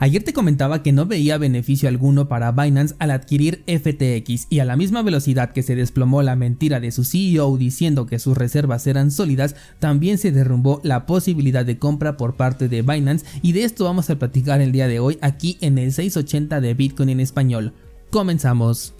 Ayer te comentaba que no veía beneficio alguno para Binance al adquirir FTX y a la misma velocidad que se desplomó la mentira de su CEO diciendo que sus reservas eran sólidas, también se derrumbó la posibilidad de compra por parte de Binance y de esto vamos a platicar el día de hoy aquí en el 680 de Bitcoin en español. Comenzamos.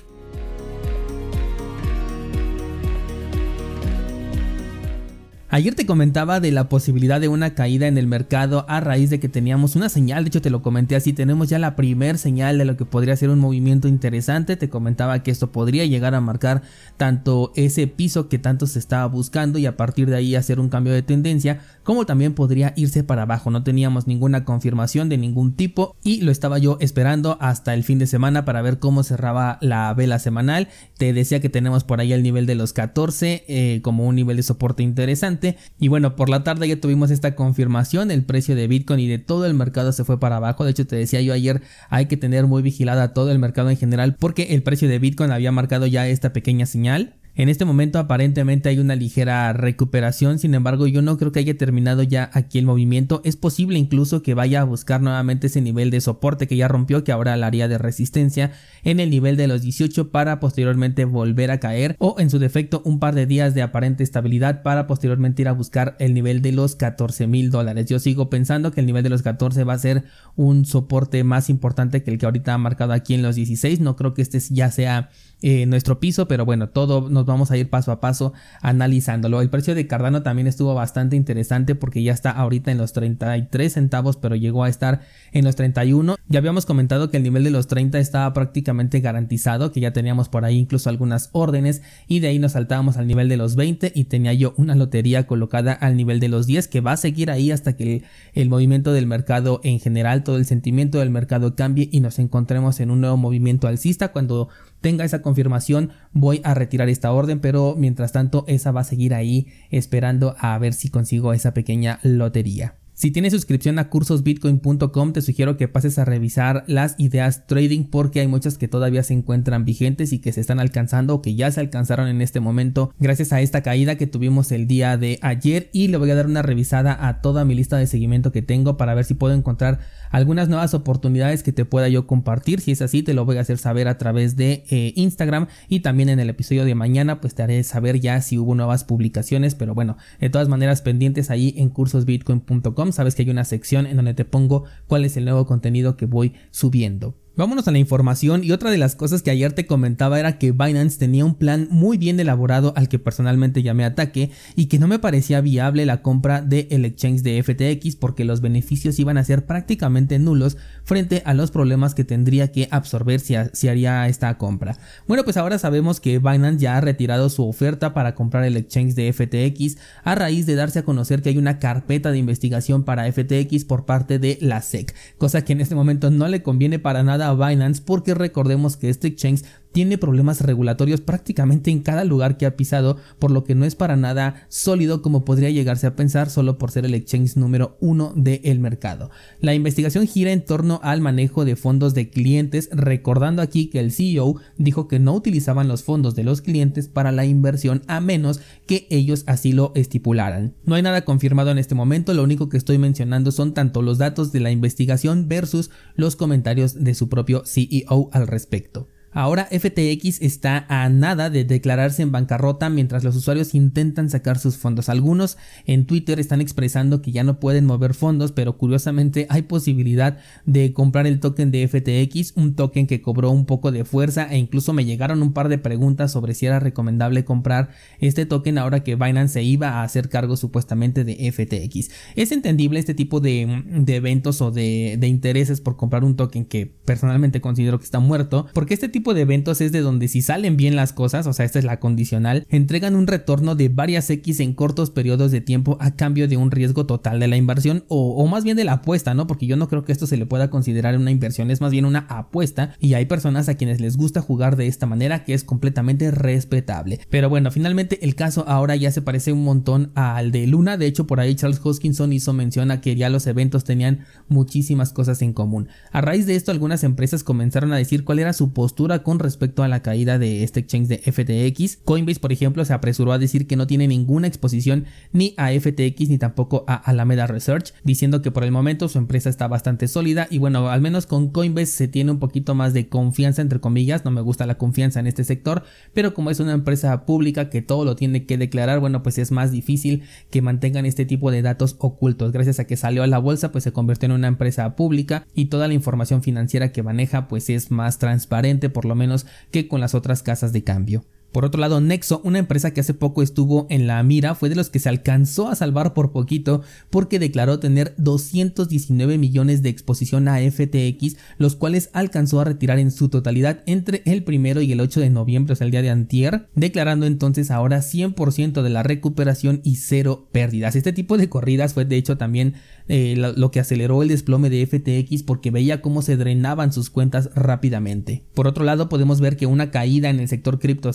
Ayer te comentaba de la posibilidad de una caída en el mercado a raíz de que teníamos una señal, de hecho te lo comenté así, tenemos ya la primer señal de lo que podría ser un movimiento interesante, te comentaba que esto podría llegar a marcar tanto ese piso que tanto se estaba buscando y a partir de ahí hacer un cambio de tendencia, como también podría irse para abajo, no teníamos ninguna confirmación de ningún tipo y lo estaba yo esperando hasta el fin de semana para ver cómo cerraba la vela semanal, te decía que tenemos por ahí el nivel de los 14 eh, como un nivel de soporte interesante, y bueno, por la tarde ya tuvimos esta confirmación, el precio de Bitcoin y de todo el mercado se fue para abajo. De hecho, te decía yo ayer, hay que tener muy vigilada todo el mercado en general porque el precio de Bitcoin había marcado ya esta pequeña señal. En este momento aparentemente hay una ligera recuperación, sin embargo yo no creo que haya terminado ya aquí el movimiento, es posible incluso que vaya a buscar nuevamente ese nivel de soporte que ya rompió, que ahora la área de resistencia en el nivel de los 18 para posteriormente volver a caer o en su defecto un par de días de aparente estabilidad para posteriormente ir a buscar el nivel de los 14 mil dólares. Yo sigo pensando que el nivel de los 14 va a ser un soporte más importante que el que ahorita ha marcado aquí en los 16, no creo que este ya sea eh, nuestro piso, pero bueno, todo nos vamos a ir paso a paso analizándolo. El precio de Cardano también estuvo bastante interesante porque ya está ahorita en los 33 centavos, pero llegó a estar en los 31. Ya habíamos comentado que el nivel de los 30 estaba prácticamente garantizado, que ya teníamos por ahí incluso algunas órdenes y de ahí nos saltábamos al nivel de los 20 y tenía yo una lotería colocada al nivel de los 10 que va a seguir ahí hasta que el movimiento del mercado en general, todo el sentimiento del mercado cambie y nos encontremos en un nuevo movimiento alcista cuando tenga esa confirmación voy a retirar esta orden pero mientras tanto esa va a seguir ahí esperando a ver si consigo esa pequeña lotería. Si tienes suscripción a cursosbitcoin.com te sugiero que pases a revisar las ideas trading porque hay muchas que todavía se encuentran vigentes y que se están alcanzando o que ya se alcanzaron en este momento gracias a esta caída que tuvimos el día de ayer y le voy a dar una revisada a toda mi lista de seguimiento que tengo para ver si puedo encontrar algunas nuevas oportunidades que te pueda yo compartir. Si es así, te lo voy a hacer saber a través de eh, Instagram y también en el episodio de mañana, pues te haré saber ya si hubo nuevas publicaciones. Pero bueno, de todas maneras, pendientes ahí en cursosbitcoin.com. Sabes que hay una sección en donde te pongo cuál es el nuevo contenido que voy subiendo. Vámonos a la información y otra de las cosas que ayer te comentaba era que Binance tenía un plan muy bien elaborado al que personalmente llamé ataque y que no me parecía viable la compra del el exchange de FTX porque los beneficios iban a ser prácticamente nulos frente a los problemas que tendría que absorber si, si haría esta compra. Bueno pues ahora sabemos que Binance ya ha retirado su oferta para comprar el exchange de FTX a raíz de darse a conocer que hay una carpeta de investigación para FTX por parte de la SEC, cosa que en este momento no le conviene para nada Binance porque recordemos que este exchange tiene problemas regulatorios prácticamente en cada lugar que ha pisado, por lo que no es para nada sólido como podría llegarse a pensar solo por ser el exchange número uno del mercado. La investigación gira en torno al manejo de fondos de clientes, recordando aquí que el CEO dijo que no utilizaban los fondos de los clientes para la inversión a menos que ellos así lo estipularan. No hay nada confirmado en este momento, lo único que estoy mencionando son tanto los datos de la investigación versus los comentarios de su propio CEO al respecto. Ahora FTX está a nada de declararse en bancarrota mientras los usuarios intentan sacar sus fondos. Algunos en Twitter están expresando que ya no pueden mover fondos, pero curiosamente hay posibilidad de comprar el token de FTX, un token que cobró un poco de fuerza e incluso me llegaron un par de preguntas sobre si era recomendable comprar este token ahora que Binance se iba a hacer cargo supuestamente de FTX. Es entendible este tipo de, eventos o de, de intereses por comprar un token que personalmente considero que está muerto, porque este tipo de eventos es de donde si salen bien las cosas, o sea, esta es la condicional, entregan un retorno de varias X en cortos periodos de tiempo a cambio de un riesgo total de la inversión o, más bien de la apuesta, ¿no? Porque yo no creo que esto se le pueda considerar una inversión, es más bien una apuesta y hay personas a quienes les gusta jugar de esta manera que es completamente respetable. Pero bueno, finalmente el caso ahora ya se parece un montón al de Luna, de hecho por ahí Charles Hoskinson hizo mención a que ya los eventos tenían muchísimas cosas en común. A raíz de esto algunas empresas comenzaron a decir cuál era su postura con respecto a la caída de este exchange de FTX. Coinbase, por ejemplo, se apresuró a decir que no tiene ninguna exposición ni a FTX ni tampoco a Alameda Research, diciendo que por el momento su empresa está bastante sólida y bueno, al menos con Coinbase se tiene un poquito más de confianza entre comillas, no me gusta la confianza en este sector, pero como es una empresa pública que todo lo tiene que declarar, bueno, pues es más difícil que mantengan este tipo de datos ocultos. Gracias a que salió a la bolsa, pues se convirtió en una empresa pública y toda la información financiera que maneja pues es más transparente por lo menos que con las otras casas de cambio. Por otro lado, Nexo, una empresa que hace poco estuvo en la mira, fue de los que se alcanzó a salvar por poquito porque declaró tener 219 millones de exposición a FTX, los cuales alcanzó a retirar en su totalidad entre el primero y el 8 de noviembre, o sea, el día de antier, declarando entonces ahora 100% de la recuperación y cero pérdidas. Este tipo de corridas fue de hecho también eh, lo, que aceleró el desplome de FTX porque veía cómo se drenaban sus cuentas rápidamente. Por otro lado, podemos ver que una caída en el sector cripto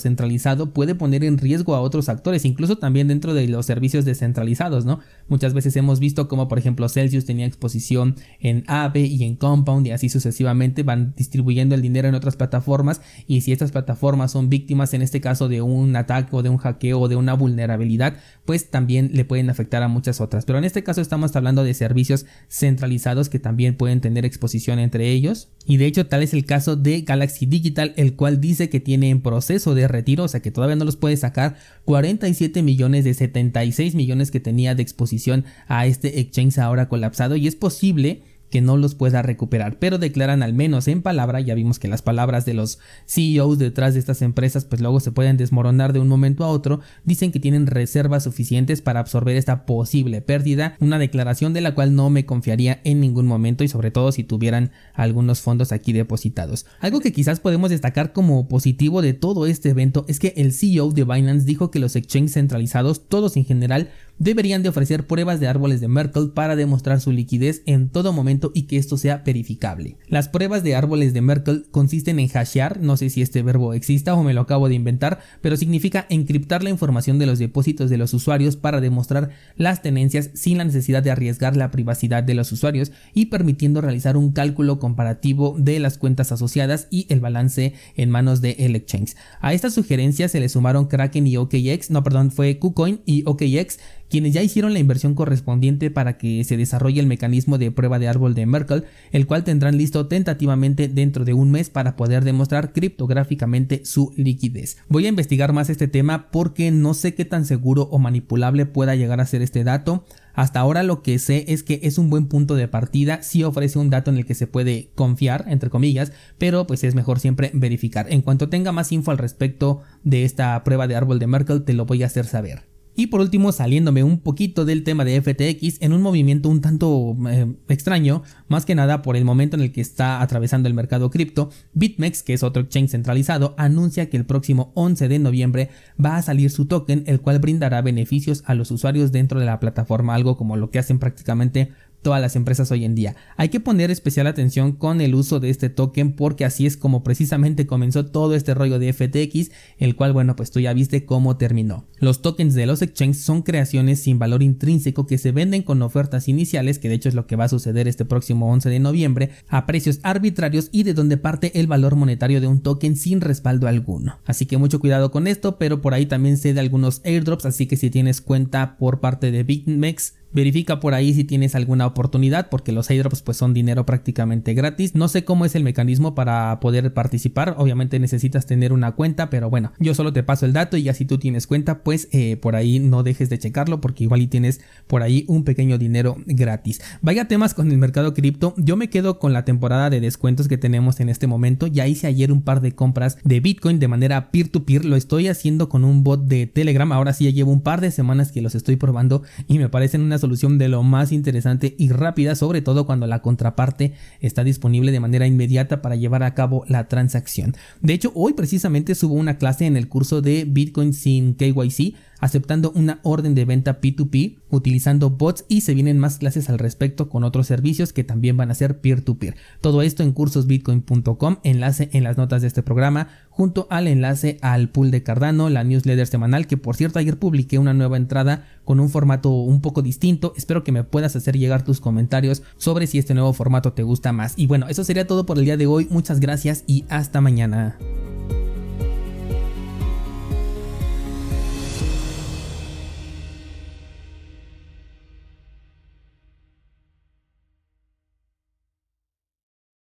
puede poner en riesgo a otros actores, incluso también dentro de los servicios descentralizados, ¿no? Muchas veces hemos visto como por ejemplo Celsius tenía exposición en Aave y en Compound y así sucesivamente van distribuyendo el dinero en otras plataformas y si estas plataformas son víctimas en este caso de un ataque o de un hackeo o de una vulnerabilidad, pues también le pueden afectar a muchas otras. Pero en este caso estamos hablando de servicios centralizados que también pueden tener exposición entre ellos. Y de hecho tal es el caso de Galaxy Digital, el cual dice que tiene en proceso de retiro, o sea que todavía no los puede sacar. 47 millones de 76 millones que tenía de exposición a este exchange ahora colapsado. Y es posible que no los pueda recuperar, pero declaran al menos en palabra, ya vimos que las palabras de los CEOs detrás de estas empresas pues luego se pueden desmoronar de un momento a otro, dicen que tienen reservas suficientes para absorber esta posible pérdida, una declaración de la cual no me confiaría en ningún momento y sobre todo si tuvieran algunos fondos aquí depositados. Algo que quizás podemos destacar como positivo de todo este evento es que el CEO de Binance dijo que los exchanges centralizados, todos en general, deberían de ofrecer pruebas de árboles de Merkle para demostrar su liquidez en todo momento y que esto sea verificable. Las pruebas de árboles de Merkle consisten en hashear, no sé si este verbo exista o me lo acabo de inventar, pero significa encriptar la información de los depósitos de los usuarios para demostrar las tenencias sin la necesidad de arriesgar la privacidad de los usuarios y permitiendo realizar un cálculo comparativo de las cuentas asociadas y el balance en manos de el exchange. A estas sugerencias se le sumaron Kraken y OKX, no perdón, fue KuCoin y OKX quienes ya hicieron la inversión correspondiente para que se desarrolle el mecanismo de prueba de árbol de Merkle, el cual tendrán listo tentativamente dentro de un mes para poder demostrar criptográficamente su liquidez. Voy a investigar más este tema porque no sé qué tan seguro o manipulable pueda llegar a ser este dato. Hasta ahora lo que sé es que es un buen punto de partida, sí ofrece un dato en el que se puede confiar, entre comillas, pero pues es mejor siempre verificar. En cuanto tenga más info al respecto de esta prueba de árbol de Merkle, te lo voy a hacer saber. Y por último, saliéndome un poquito del tema de FTX en un movimiento un tanto eh, extraño, más que nada por el momento en el que está atravesando el mercado cripto, BitMEX, que es otro exchange centralizado, anuncia que el próximo 11 de noviembre va a salir su token, el cual brindará beneficios a los usuarios dentro de la plataforma, algo como lo que hacen prácticamente todas las empresas hoy en día. Hay que poner especial atención con el uso de este token porque así es como precisamente comenzó todo este rollo de FTX, el cual bueno pues tú ya viste cómo terminó. Los tokens de los exchanges son creaciones sin valor intrínseco que se venden con ofertas iniciales, que de hecho es lo que va a suceder este próximo 11 de noviembre, a precios arbitrarios y de donde parte el valor monetario de un token sin respaldo alguno. Así que mucho cuidado con esto, pero por ahí también se de algunos airdrops, así que si tienes cuenta por parte de BitMEX, Verifica por ahí si tienes alguna oportunidad porque los airdrops pues son dinero prácticamente gratis. No sé cómo es el mecanismo para poder participar. Obviamente necesitas tener una cuenta, pero bueno, yo solo te paso el dato y ya si tú tienes cuenta pues eh, por ahí no dejes de checarlo porque igual y tienes por ahí un pequeño dinero gratis. Vaya temas con el mercado cripto. Yo me quedo con la temporada de descuentos que tenemos en este momento. Ya hice ayer un par de compras de Bitcoin de manera peer to peer. Lo estoy haciendo con un bot de Telegram. Ahora sí ya llevo un par de semanas que los estoy probando y me parecen unas solución de lo más interesante y rápida, sobre todo cuando la contraparte está disponible de manera inmediata para llevar a cabo la transacción. De hecho, hoy precisamente subo una clase en el curso de Bitcoin sin KYC aceptando una orden de venta P2P utilizando bots y se vienen más clases al respecto con otros servicios que también van a ser peer-to-peer. Todo esto en cursosbitcoin.com, enlace en las notas de este programa, junto al enlace al pool de Cardano, la newsletter semanal, que por cierto ayer publiqué una nueva entrada con un formato un poco distinto. Espero que me puedas hacer llegar tus comentarios sobre si este nuevo formato te gusta más. Y bueno, eso sería todo por el día de hoy. Muchas gracias y hasta mañana.